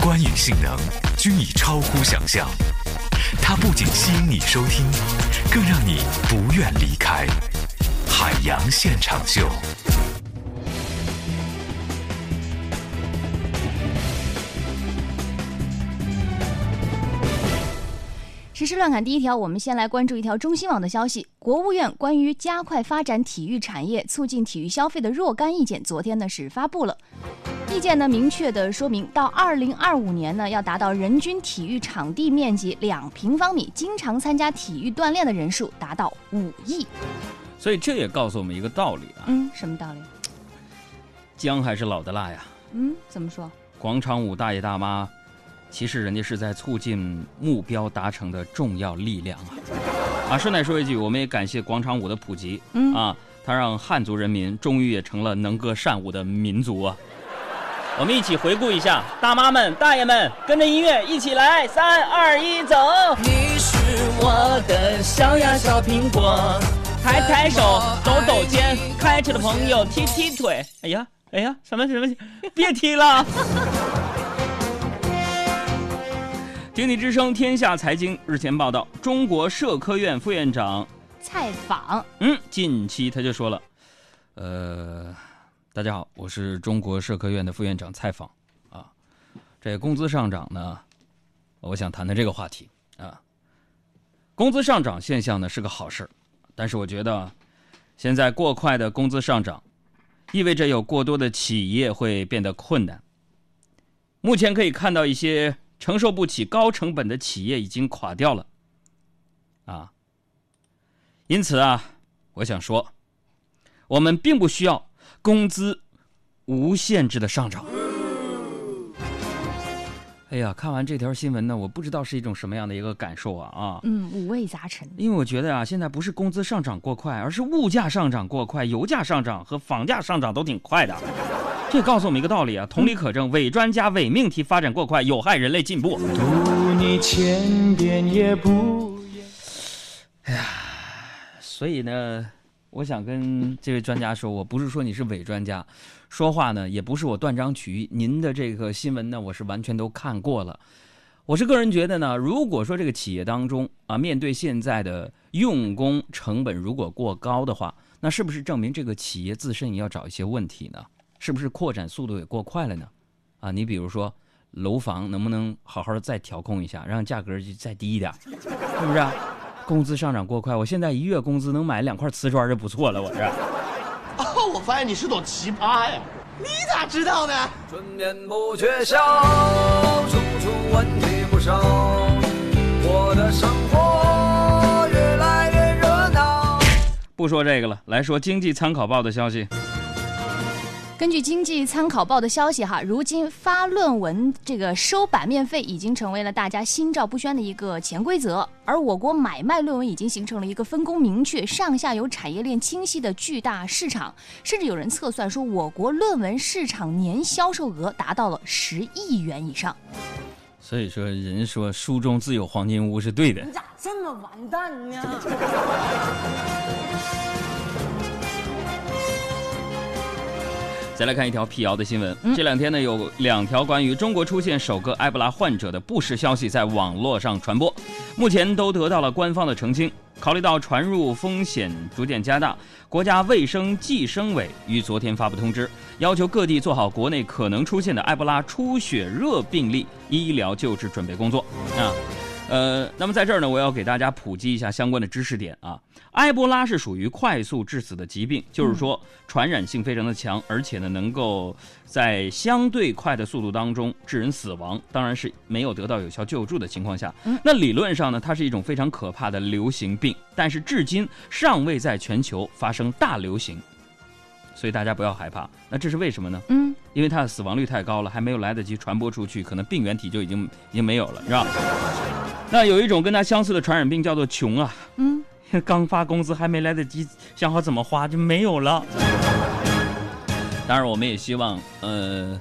观影性能均已超乎想象。它不仅吸引你收听，更让你不愿离开。海洋现场秀。时事乱侃第一条，我们先来关注一条中新网的消息。国务院关于加快发展体育产业、促进体育消费的若干意见，昨天呢是发布了。意见呢明确的说明，到二零二五年呢，要达到人均体育场地面积两平方米，经常参加体育锻炼的人数达到五亿。所以这也告诉我们一个道理啊，嗯，什么道理？姜还是老的辣呀。嗯，怎么说？广场舞大爷大妈。其实人家是在促进目标达成的重要力量啊！啊，顺带说一句，我们也感谢广场舞的普及，嗯啊，它让汉族人民终于也成了能歌善舞的民族啊！我们一起回顾一下，大妈们、大爷们，跟着音乐一起来，三二一，走！你是我的小呀小苹果，抬抬手，抖抖肩，开车的朋友踢踢腿。哎呀，哎呀，什么什么，别踢了！经济之声天下财经日前报道，中国社科院副院长蔡访，嗯，近期他就说了，呃，大家好，我是中国社科院的副院长蔡访，啊，这工资上涨呢，我想谈谈这个话题啊，工资上涨现象呢是个好事但是我觉得现在过快的工资上涨，意味着有过多的企业会变得困难。目前可以看到一些。承受不起高成本的企业已经垮掉了，啊，因此啊，我想说，我们并不需要工资无限制的上涨。哎呀，看完这条新闻呢，我不知道是一种什么样的一个感受啊啊！嗯，五味杂陈。因为我觉得啊，现在不是工资上涨过快，而是物价上涨过快，油价上涨和房价上涨都挺快的。这告诉我们一个道理啊，同理可证，伪专家、伪命题发展过快，有害人类进步。读你千遍也不哎呀，所以呢，我想跟这位专家说，我不是说你是伪专家，说话呢也不是我断章取义。您的这个新闻呢，我是完全都看过了。我是个人觉得呢，如果说这个企业当中啊，面对现在的用工成本如果过高的话，那是不是证明这个企业自身也要找一些问题呢？是不是扩展速度也过快了呢？啊，你比如说楼房能不能好好的再调控一下，让价格就再低一点，是不是？啊工资上涨过快，我现在一月工资能买两块瓷砖就不错了，我这。哦，我发现你是朵奇葩呀！你咋知道呢？春眠不觉晓，处处问题不少。我的生活越来越热闹。不说这个了，来说经济参考报的消息。根据经济参考报的消息，哈，如今发论文这个收版面费已经成为了大家心照不宣的一个潜规则，而我国买卖论文已经形成了一个分工明确、上下游产业链清晰的巨大市场，甚至有人测算说，我国论文市场年销售额达到了十亿元以上。所以说，人说书中自有黄金屋是对的。你咋这么完蛋呢？再来看一条辟谣的新闻。这两天呢，有两条关于中国出现首个埃博拉患者的不实消息在网络上传播，目前都得到了官方的澄清。考虑到传入风险逐渐加大，国家卫生计生委于昨天发布通知，要求各地做好国内可能出现的埃博拉出血热病例医疗救治准备工作。啊。呃，那么在这儿呢，我要给大家普及一下相关的知识点啊。埃博拉是属于快速致死的疾病，就是说传染性非常的强，而且呢能够在相对快的速度当中致人死亡，当然是没有得到有效救助的情况下。那理论上呢，它是一种非常可怕的流行病，但是至今尚未在全球发生大流行。所以大家不要害怕，那这是为什么呢？嗯，因为它的死亡率太高了，还没有来得及传播出去，可能病原体就已经已经没有了，是吧？那有一种跟它相似的传染病叫做穷啊，嗯，刚发工资还没来得及想好怎么花就没有了。当然，我们也希望，呃，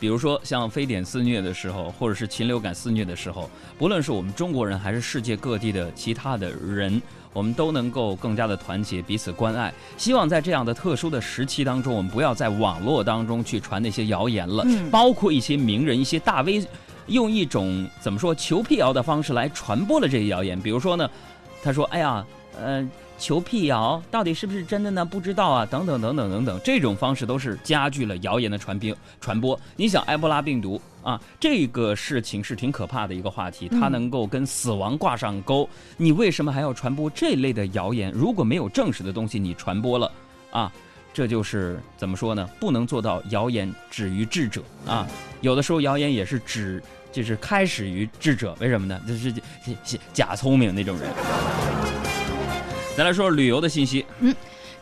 比如说像非典肆虐的时候，或者是禽流感肆虐的时候，不论是我们中国人还是世界各地的其他的人。我们都能够更加的团结，彼此关爱。希望在这样的特殊的时期当中，我们不要在网络当中去传那些谣言了，包括一些名人、一些大 V，用一种怎么说求辟谣的方式来传播了这些谣言。比如说呢，他说：“哎呀，呃。”求辟谣到底是不是真的呢？不知道啊，等等等等等等，这种方式都是加剧了谣言的传播传播。你想，埃博拉病毒啊，这个事情是挺可怕的一个话题，它能够跟死亡挂上钩。你为什么还要传播这类的谣言？如果没有证实的东西，你传播了啊，这就是怎么说呢？不能做到谣言止于智者啊。有的时候谣言也是止，就是开始于智者。为什么呢？就是假聪明那种人。再来说旅游的信息。嗯，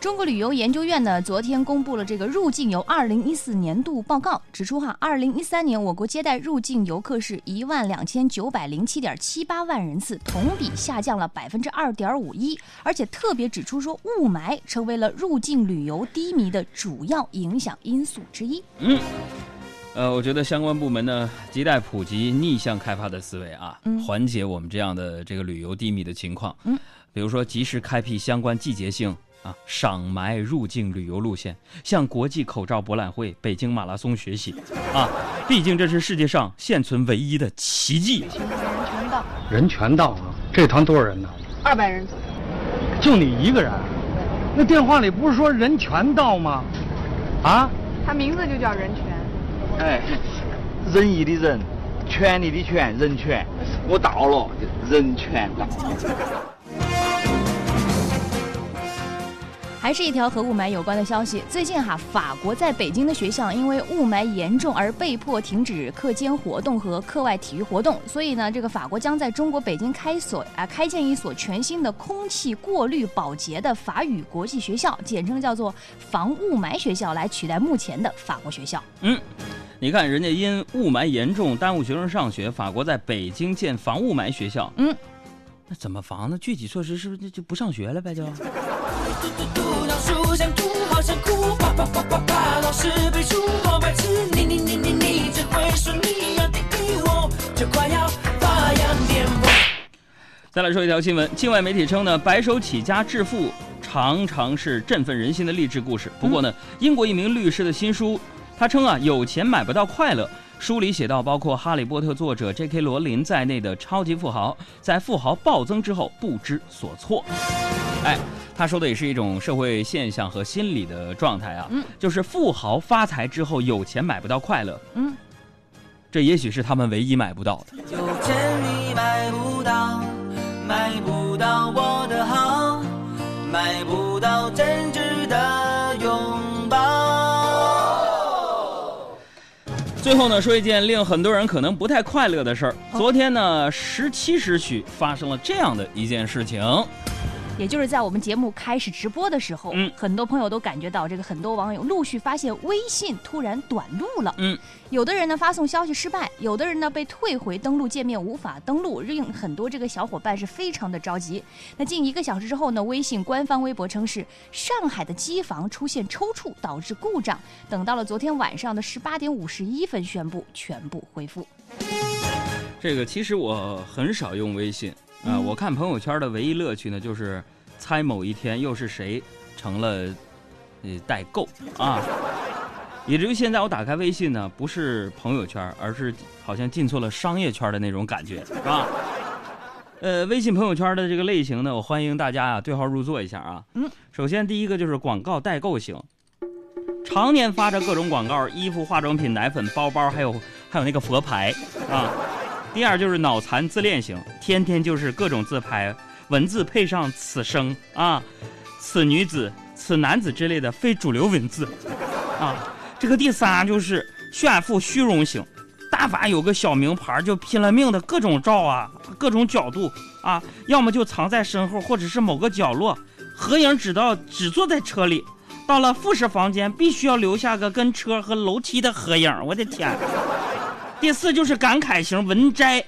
中国旅游研究院呢，昨天公布了这个入境游二零一四年度报告，指出哈，二零一三年我国接待入境游客是一万两千九百零七点七八万人次，同比下降了百分之二点五一，而且特别指出说，雾霾成为了入境旅游低迷的主要影响因素之一。嗯，呃，我觉得相关部门呢，亟待普及逆向开发的思维啊，缓解我们这样的这个旅游低迷的情况。嗯。比如说，及时开辟相关季节性啊赏埋入境旅游路线，向国际口罩博览会、北京马拉松学习啊！毕竟这是世界上现存唯一的奇迹。人全到，人全到啊！这团多少人呢？二百人左右。就你一个人？那电话里不是说人全到吗？啊？他名字就叫人权。哎，仁义的仁，权利的权，人权。我到了，人权到。还是一条和雾霾有关的消息。最近哈，法国在北京的学校因为雾霾严重而被迫停止课间活动和课外体育活动。所以呢，这个法国将在中国北京开所啊开建一所全新的空气过滤保洁的法语国际学校，简称叫做防雾霾学校，来取代目前的法国学校。嗯，你看人家因雾霾严重耽误学生上学，法国在北京建防雾霾学校。嗯，那怎么防呢？具体措施是不是就不上学了呗？就。再来说一条新闻，境外媒体称呢，白手起家致富常常是振奋人心的励志故事。不过呢，英国一名律师的新书，他称啊，有钱买不到快乐。书里写到，包括《哈利波特》作者 J.K. 罗琳在内的超级富豪，在富豪暴增之后不知所措。哎。他说的也是一种社会现象和心理的状态啊，嗯，就是富豪发财之后有钱买不到快乐，嗯，这也许是他们唯一买不到的。有钱你买不到，买不到我的好，买不到真挚的拥抱。最后呢，说一件令很多人可能不太快乐的事儿。昨天呢，十七时许发生了这样的一件事情。也就是在我们节目开始直播的时候，嗯，很多朋友都感觉到这个很多网友陆续发现微信突然短路了，嗯，有的人呢发送消息失败，有的人呢被退回登录界面无法登录，令很多这个小伙伴是非常的着急。那近一个小时之后呢，微信官方微博称是上海的机房出现抽搐导致故障，等到了昨天晚上的十八点五十一分宣布全部恢复。这个其实我很少用微信。啊，我看朋友圈的唯一乐趣呢，就是猜某一天又是谁成了呃代购啊，以至于现在我打开微信呢，不是朋友圈，而是好像进错了商业圈的那种感觉，是吧？呃，微信朋友圈的这个类型呢，我欢迎大家啊对号入座一下啊。嗯。首先第一个就是广告代购型，常年发着各种广告，衣服、化妆品、奶粉、包包，还有还有那个佛牌啊。第二就是脑残自恋型，天天就是各种自拍，文字配上此生啊，此女子、此男子之类的非主流文字啊。这个第三就是炫富虚荣型，但凡有个小名牌就拼了命的各种照啊，各种角度啊，要么就藏在身后或者是某个角落，合影只到只坐在车里，到了复式房间必须要留下个跟车和楼梯的合影。我的天！第四就是感慨型文摘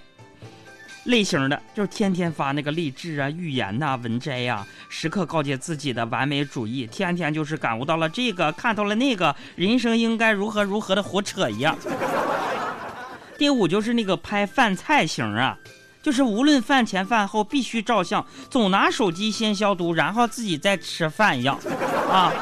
类型的，就是天天发那个励志啊、寓言呐、文摘呀，时刻告诫自己的完美主义，天天就是感悟到了这个，看到了那个，人生应该如何如何的胡扯一样。第五就是那个拍饭菜型啊，就是无论饭前饭后必须照相，总拿手机先消毒，然后自己再吃饭一样啊。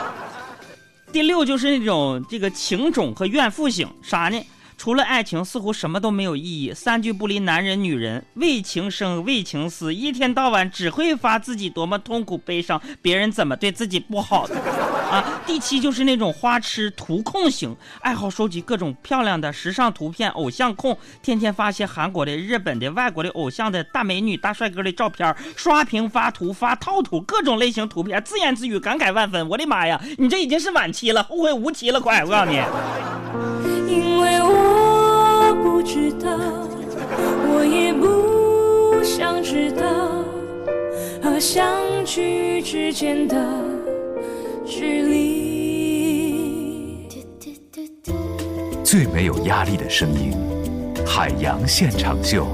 第六就是那种这个情种和怨妇型，啥呢？除了爱情，似乎什么都没有意义。三句不离男人女人，为情生，为情死，一天到晚只会发自己多么痛苦悲伤，别人怎么对自己不好的啊。第七就是那种花痴图控型，爱好收集各种漂亮的时尚图片，偶像控，天天发些韩国的、日本的、外国的偶像的大美女、大帅哥的照片，刷屏发图发套图，各种类型图片，自言自语，感慨万分。我的妈呀，你这已经是晚期了，后会无期了，快！我告诉你。因为我不知道，我也不想知道，和相聚之间的最没有压力的声音，海洋现场秀。